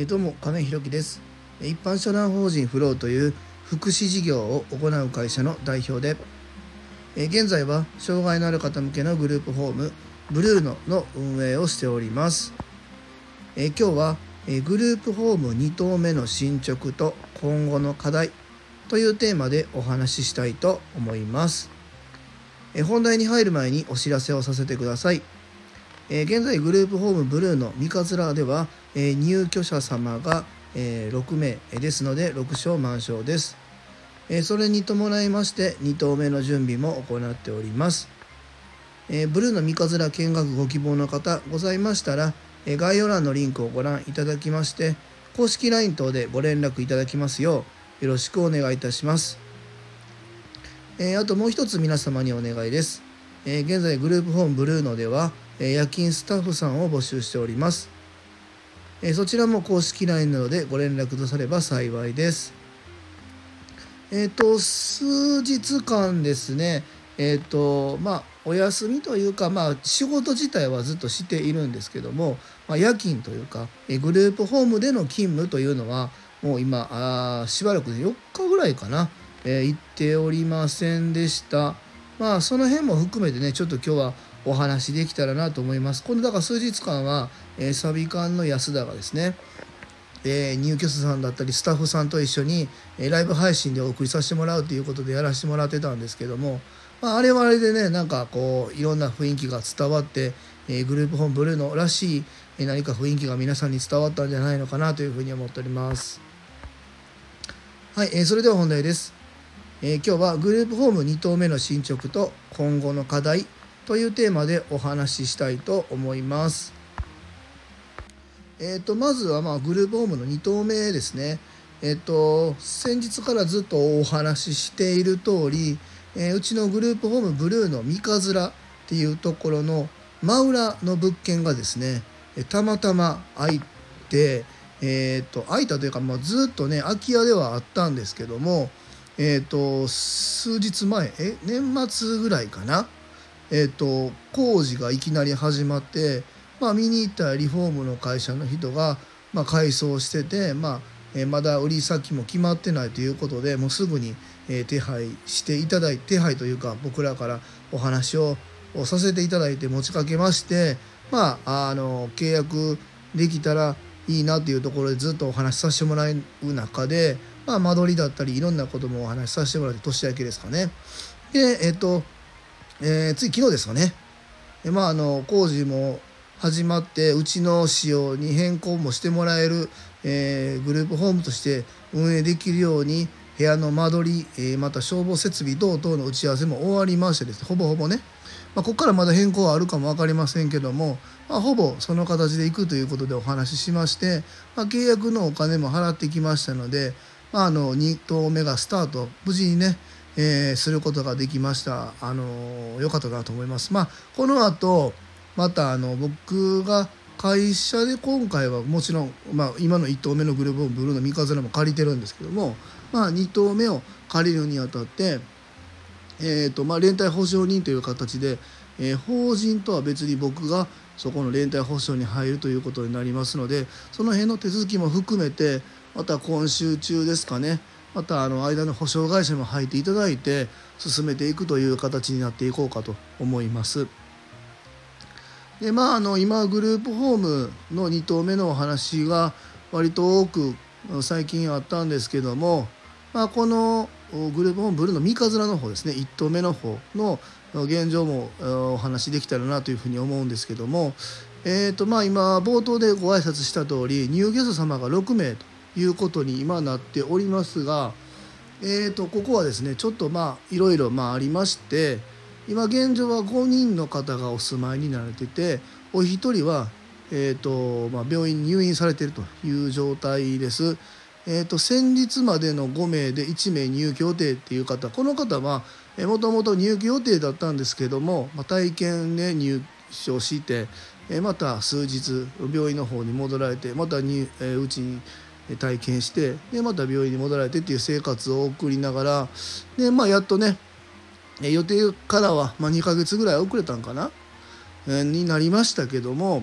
え、どうも亀井弘樹です。一般社団法人フローという福祉事業を行う会社の代表で、え、現在は障害のある方向けのグループホームブルーノの運営をしております、え、今日は、えグループホーム2棟目の進捗と今後の課題というテーマでお話ししたいと思います、え本題に入る前にお知らせをさせてください。えー、現在グループホームブルーの三桂では、えー、入居者様が、えー、6名ですので6床満床です、えそれに伴いまして2棟目の準備も行っております、えブルーの三桂見学ご希望の方ございましたら、え概要欄のリンクをご覧いただきまして公式 LINE 等でご連絡いただきますようよろしくお願いいたします、えあともう一つ皆様にお願いです、え現在グループホームブルーノではえ夜勤スタッフさんを募集しております。えそちらも公式 LINE などでご連絡とされば幸いです。えっ、ー、と、数日間ですね、えっ、ー、と、まあ、お休みというか、まあ、仕事自体はずっとしているんですけども、まあ、夜勤というか、えグループホームでの勤務というのは、もう今、あしばらく4日ぐらいかな、えー、行っておりませんでした。まあ、その辺も含めてね、ちょっと今日はお話できたらなと思います。このだから数日間は、えー、サビ館の安田がですね、えー、入居者さんだったりスタッフさんと一緒に、えー、ライブ配信でお送りさせてもらうということでやらせてもらってたんですけども、まあ、あれはあれでねなんかこういろんな雰囲気が伝わって、えー、グループホームブルーノらしい、え何か雰囲気が皆さんに伝わったんじゃないのかなというふうに思っております。はい、え、それでは本題です。えー、今日はグループホーム2棟目の進捗と今後の課題というテーマでお話ししたいと思います。えーと、まずはまあグループホームの2棟目ですね。えっ、ー、と先日からずっとお話ししている通り、えー、うちのグループホームブルーの三日面っていうところの真裏の物件がですねたまたま空いて、えーと、空いたというか、まあ、ずっとね空き家ではあったんですけども、えーと数日前え年末ぐらいかな？えーと、工事がいきなり始まって、まあ、見に行ったリフォームの会社の人が、まあ、改装してて、まあえー、まだ売り先も決まってないということでもうすぐに、えー、手配していただいて手配というか僕らからお話をさせていただいて持ちかけまして、まあ、あの契約できたらいいなっていうところでずっとお話しさせてもらう中で、まあ、間取りだったりいろんなこともお話しさせてもらって年明けですかね。でえっ、とえー、つい昨日ですかね、えまあ、あの工事も始まってうちの仕様に変更もしてもらえる、えー、グループホームとして運営できるように部屋の間取り、えー、また消防設備等々の打ち合わせも終わりましてですほぼほぼね、まあ、ここからまだ変更はあるかも分かりませんけども、まあ、ほぼその形でいくということでお話ししまして、まあ、契約のお金も払ってきましたので、あ、あの2棟目がスタート無事にねえー、することができました。あの良かったなと思います。まあ、この後、またあの僕が会社で今回はもちろん、まあ、今の1棟目のグループブルーの三日面も借りてるんですけども、まあ、2棟目を借りるにあたって、えーとまあ、連帯保証人という形で、えー、法人とは別に僕がそこの連帯保証に入るということになりますのでその辺の手続きも含めてまた今週中ですかねまたあの間の保証会社も入っていただいて進めていくという形になっていこうかと思います。でまああの今グループホームの2棟目のお話が割と多く最近あったんですけども、まあ、このグループホームブルーの三日面の方ですね1棟目の方の現状もお話できたらなというふうに思うんですけども、えーとまあ、今冒頭でご挨拶した通り入居者様が6名ということに今なっておりますが、えー、とここはですねちょっとまあいろいろまあありまして今現状は5人の方がお住まいになられててお一人は、えーとまあ、病院に入院されているという状態です。えーと、先日までの5名で1名入居予定っていう方この方はもともと入居予定だったんですけども、まあ、体験で入所して、えー、また数日病院の方に戻られてまたに、えー、うちに体験してでまた病院に戻られてっていう生活を送りながらで、まあ、やっとね予定からは、まあ、2ヶ月ぐらい遅れたんかな、え、になりましたけども、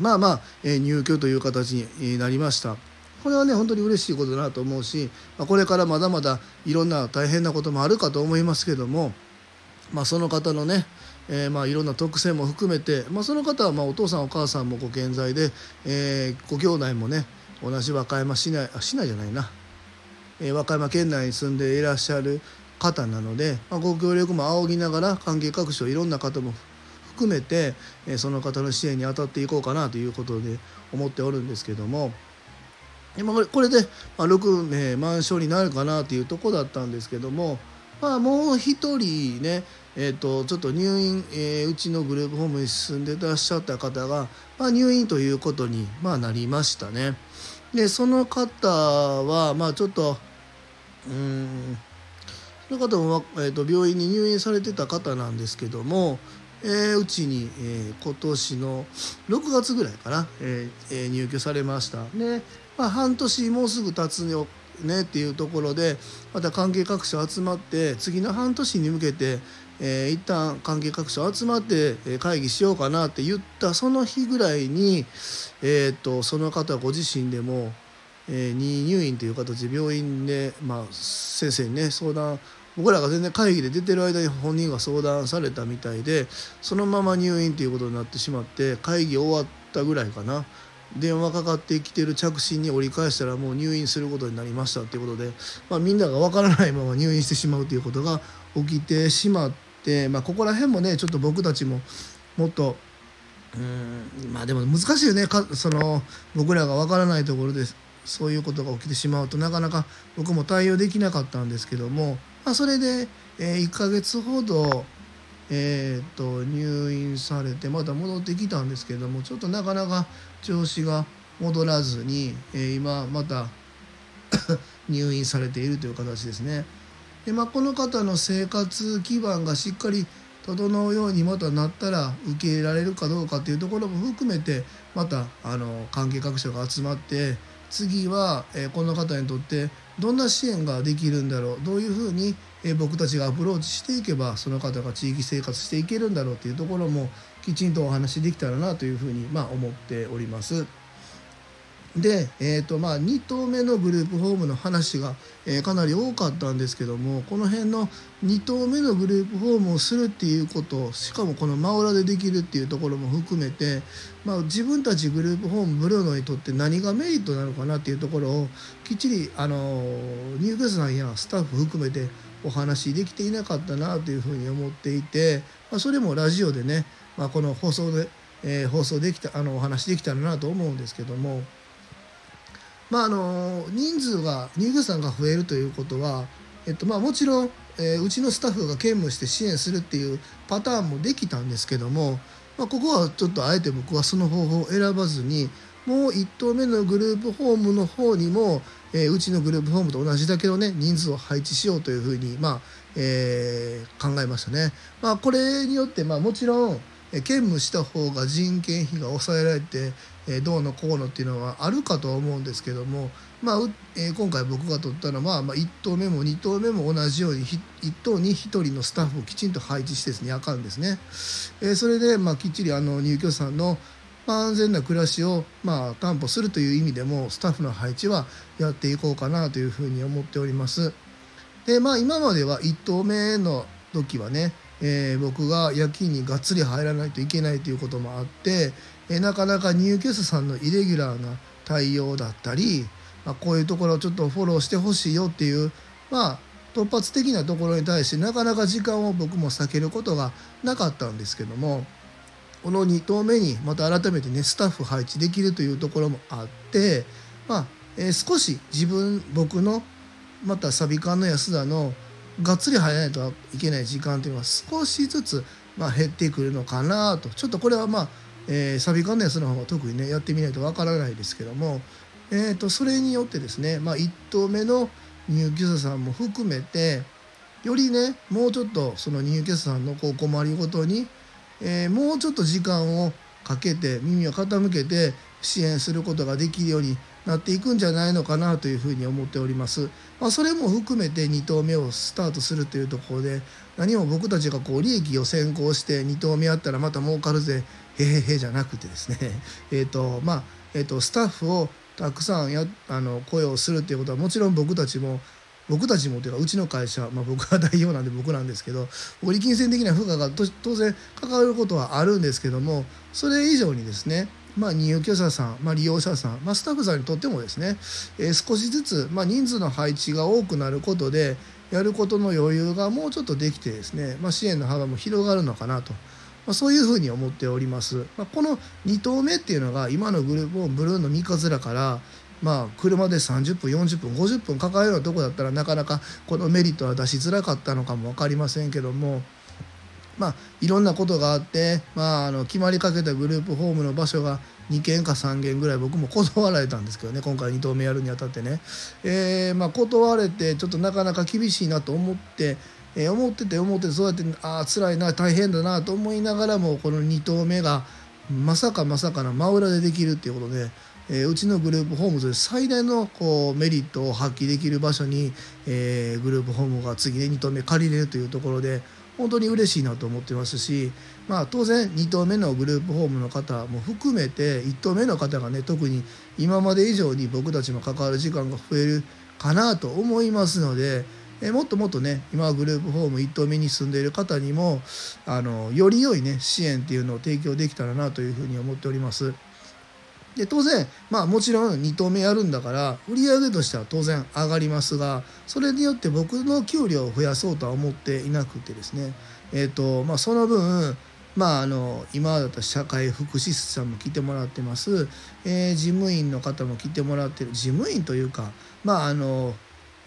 まあまあ、え、入居という形になりました。これはね本当に嬉しいことだなと思うし、ま、これからまだまだいろんな大変なこともあるかと思いますけども、まあ、その方のね、えー、まあいろんな特性も含めて、まあ、その方はまあお父さんお母さんもご健在で、えー、ご兄弟もね同じ和歌山市内あ市内じゃないな、え、和歌山県内に住んでいらっしゃる方なので、まあ、ご協力も仰ぎながら関係各所いろんな方も含めて、え、その方の支援に当たっていこうかなということで思っておるんですけども。今これで、ま、6名満床になるかなというとこだったんですけども、まあ、もう1人ね、えーと、ちょっと入院、えー、うちのグループホームに住んでいらっしゃった方が、まあ、入院ということに、まあ、なりましたね。でその方は、まあ、ちょっとうんその方も、えーと、病院に入院されてた方なんですけども、えー、うちに、えー、今年の6月ぐらいかな、えー、入居されました。で、まあ、半年もうすぐ経つよねっていうところでまた関係各所集まって次の半年に向けて、えー、一旦関係各所集まって会議しようかなって言ったその日ぐらいに、えーと、その方ご自身でも、えー、入院という形で病院で、まあ、先生にね相談僕らが全然会議で出てる間に本人が相談されたみたいでそのまま入院ということになってしまって会議終わったぐらいかな。電話かかってきてる着信に折り返したらもう入院することになりましたっていうことで、まあ、みんなが分からないまま入院してしまうということが起きてしまって、でまあ、ここら辺もねちょっと僕たちももっとうんまあでも難しいよねかその僕らが分からないところでそういうことが起きてしまうとなかなか僕も対応できなかったんですけども、まあ、それで、え1ヶ月ほどえーと、入院されてまた戻ってきたんですけどもちょっとなかなか調子が戻らずに、えー、今また 入院されているという形ですね。でまあ、この方の生活基盤がしっかり整うようにまたなったら受け入れられるかどうかというところも含めてまたあの関係各所が集まって次は、え、この方にとってどんな支援ができるんだろうどういうふうにえ僕たちがアプローチしていけばその方が地域生活していけるんだろうというところもきちんとお話できたらなというふうにまあ思っております。で、えーとまあ、2棟目のグループホームの話が、えー、かなり多かったんですけどもこの辺の2棟目のグループホームをするっていうことしかもこの真裏でできるっていうところも含めて、まあ、自分たちグループホームブルーノにとって何がメリットなのかなっていうところをきっちりあの入居者さんやスタッフ含めてお話できていなかったなというふうに思っていて、まあ、それもラジオでね、まあ、この放送で、えー、放送できたあのお話できたらなと思うんですけども、まあ、あの人数が入居さんが増えるということは、えっとまあ、もちろん、えー、うちのスタッフが兼務して支援するっていうパターンもできたんですけども、まあ、ここはちょっとあえて僕はその方法を選ばずにもう1棟目のグループホームの方にもえー、うちのグループホームと同じだけのね人数を配置しようというふうに、まあえー、考えましたね。まあ、これによって、まあ、もちろん兼務した方が人件費が抑えられて、どうのこうのっていうのはあるかとは思うんですけども、まあえ、今回僕が取ったのは、まあ、1棟目も2棟目も同じように1棟に1人のスタッフをきちんと配置してですねあかんですね。え、それで、まあ、きっちりあの入居者さんの、安全な暮らしをまあ担保するという意味でもスタッフの配置はやっていこうかなというふうに思っております。でまあ今までは1投目の時はね、えー、僕が夜勤にがっつり入らないといけないということもあって、えー、なかなか入居者さんのイレギュラーな対応だったり、まあ、こういうところをちょっとフォローしてほしいよっていうまあ突発的なところに対してなかなか時間を僕も避けることがなかったんですけどもこの2投目にまた改めてねスタッフ配置できるというところもあってまあ、えー、少し自分僕のまたサビ缶の安田のがっつり入らないといけない時間というのは少しずつ、ま、減ってくるのかなと。ちょっとこれはまあ、えー、サビ缶の安の方が特にねやってみないとわからないですけども、えーと、それによってですね、まあ、1投目の入居者さんも含めてよりねもうちょっとその入居者さんのこう困りごとにえー、もうちょっと時間をかけて耳を傾けて支援することができるようになっていくんじゃないのかなというふうに思っております。まあ、それも含めて2投目をスタートするというところで何も僕たちがこう利益を先行して2投目やったらまた儲かるぜへへへじゃなくてですね えっ、とまあ、えーと、スタッフをたくさんやあの雇用するっていうことはもちろん僕たちも僕たちもというかうちの会社、まあ、僕が代表なんで僕なんですけど利金銭的な負荷が当然関わることはあるんですけどもそれ以上にですねまあ、入居者さん、まあ、利用者さん、まあ、スタッフさんにとってもですね、えー、少しずつ、まあ、人数の配置が多くなることでやることの余裕がもうちょっとできてですね、まあ、支援の幅も広がるのかなと、まあ、そういうふうに思っております。まあ、この2投目っていうのが今のグループをブルーの三日面からまあ、車で30分40分50分かかるようなとこだったらなかなかこのメリットは出しづらかったのかも分かりませんけどもまあいろんなことがあって、まあ、あの決まりかけたグループホームの場所が2件か3件ぐらい僕も断られたんですけどね今回2投目やるにあたってね、えー、まあ、断れてちょっとなかなか厳しいなと思って、えー、思ってて思ってそうやってああ辛いな大変だなと思いながらもこの2投目がまさかまさかの真裏でできるっていうことで。えー、うちのグループホームと最大のこうメリットを発揮できる場所に、えー、グループホームが次で2投目借りれるというところで本当に嬉しいなと思ってますし、まあ、当然2投目のグループホームの方も含めて1投目の方がね特に今まで以上に僕たちも関わる時間が増えるかなと思いますので。えもっともっとね今グループホーム1棟目に住んでいる方にもあのより良いね支援っていうのを提供できたらなというふうに思っております。で当然まあもちろん2投目やるんだから売上としては当然上がりますがそれによって僕の給料を増やそうとは思っていなくてですね。えっ、ー、とまあその分まあ、あの今だったら社会福祉士さんも来てもらってます、えー、事務員の方も来てもらってる。事務員というかまああの、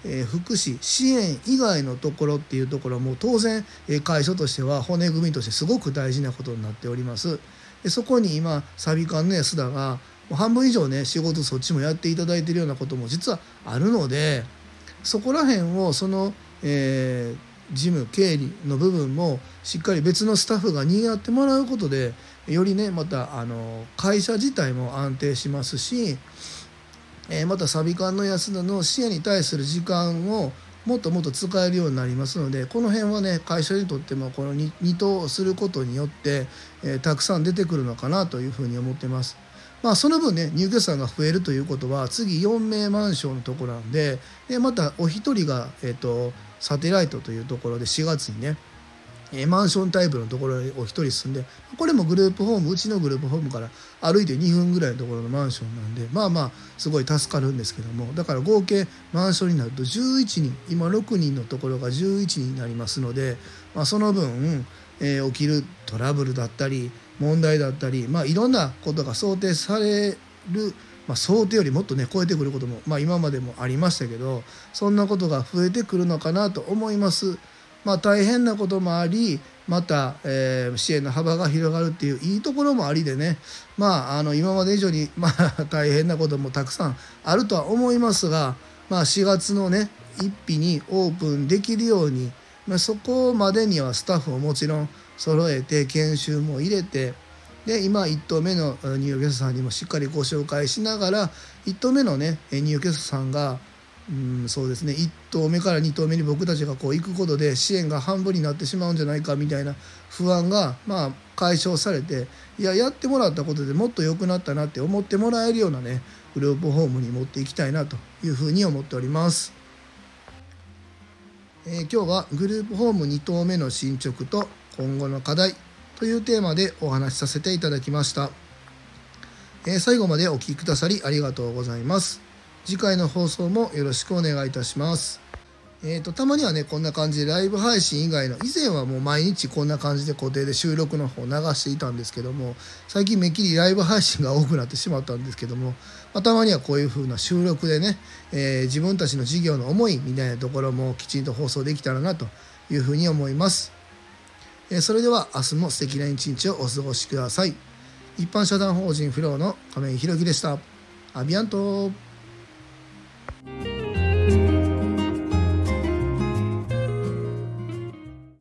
え、福祉支援以外のところっていうところも当然、え、会社としては骨組みとしてすごく大事なことになっております。でそこに今サビ館の安田がう半分以上ね仕事そっちもやっていただいてるようなことも実はあるのでそこら辺をその、えー、事務経理の部分もしっかり別のスタッフが担ってもらうことでよりねまたあの会社自体も安定しますし、えー、またサビ館の安田の支援に対する時間をもっともっと使えるようになりますのでこの辺はね会社にとってもこの 2, 2等することによって、えー、たくさん出てくるのかなというふうに思ってます。まあ、その分ね入居者さんが増えるということは次4名マンションのところなんででまたお一人が、えーと、サテライトというところで4月にねえマンションタイプのところにお一人住んでこれもグループホームうちのグループホームから歩いて2分ぐらいのところのマンションなんでまあまあすごい助かるんですけどもだから合計マンションになると11人今6人のところが11人になりますので、まあ、その分、えー、起きるトラブルだったり問題だったり、まあ、いろんなことが想定される、まあ、想定よりもっとね超えてくることも、まあ、今までもありましたけどそんなことが増えてくるのかなと思います。まあ、大変なこともありまた、えー、支援の幅が広がるっていういいところもありでねまああの今まで以上に、まあ、大変なこともたくさんあるとは思いますが、まあ、4月のね1日にオープンできるように、まあ、そこまでにはスタッフをもちろん揃えて研修も入れてで今1頭目の入居者さんにもしっかりご紹介しながら1頭目のね入居者さんがうんそうですね1頭目から2頭目に僕たちがこう行くことで支援が半分になってしまうんじゃないかみたいな不安がまあ解消されていややってもらったことでもっと良くなったなって思ってもらえるようなねグループホームに持っていきたいなというふうに思っております。えー、今日はグループホーム2棟目の進捗と今後の課題というテーマでお話しさせていただきました、えー、最後までお聴きくださりありがとうございます。次回の放送もよろしくお願いいたします。えーと、たまにはねこんな感じでライブ配信以外の以前はもう毎日こんな感じで固定で収録の方流していたんですけども最近めっきりライブ配信が多くなってしまったんですけども、まあ、たまにはこういう風な収録でね、えー、自分たちの事業の思いみたいなところもきちんと放送できたらなという風に思います。えそれでは明日も素敵な一日をお過ごしください。一般社団法人フローの亀井宏樹でした。アビアント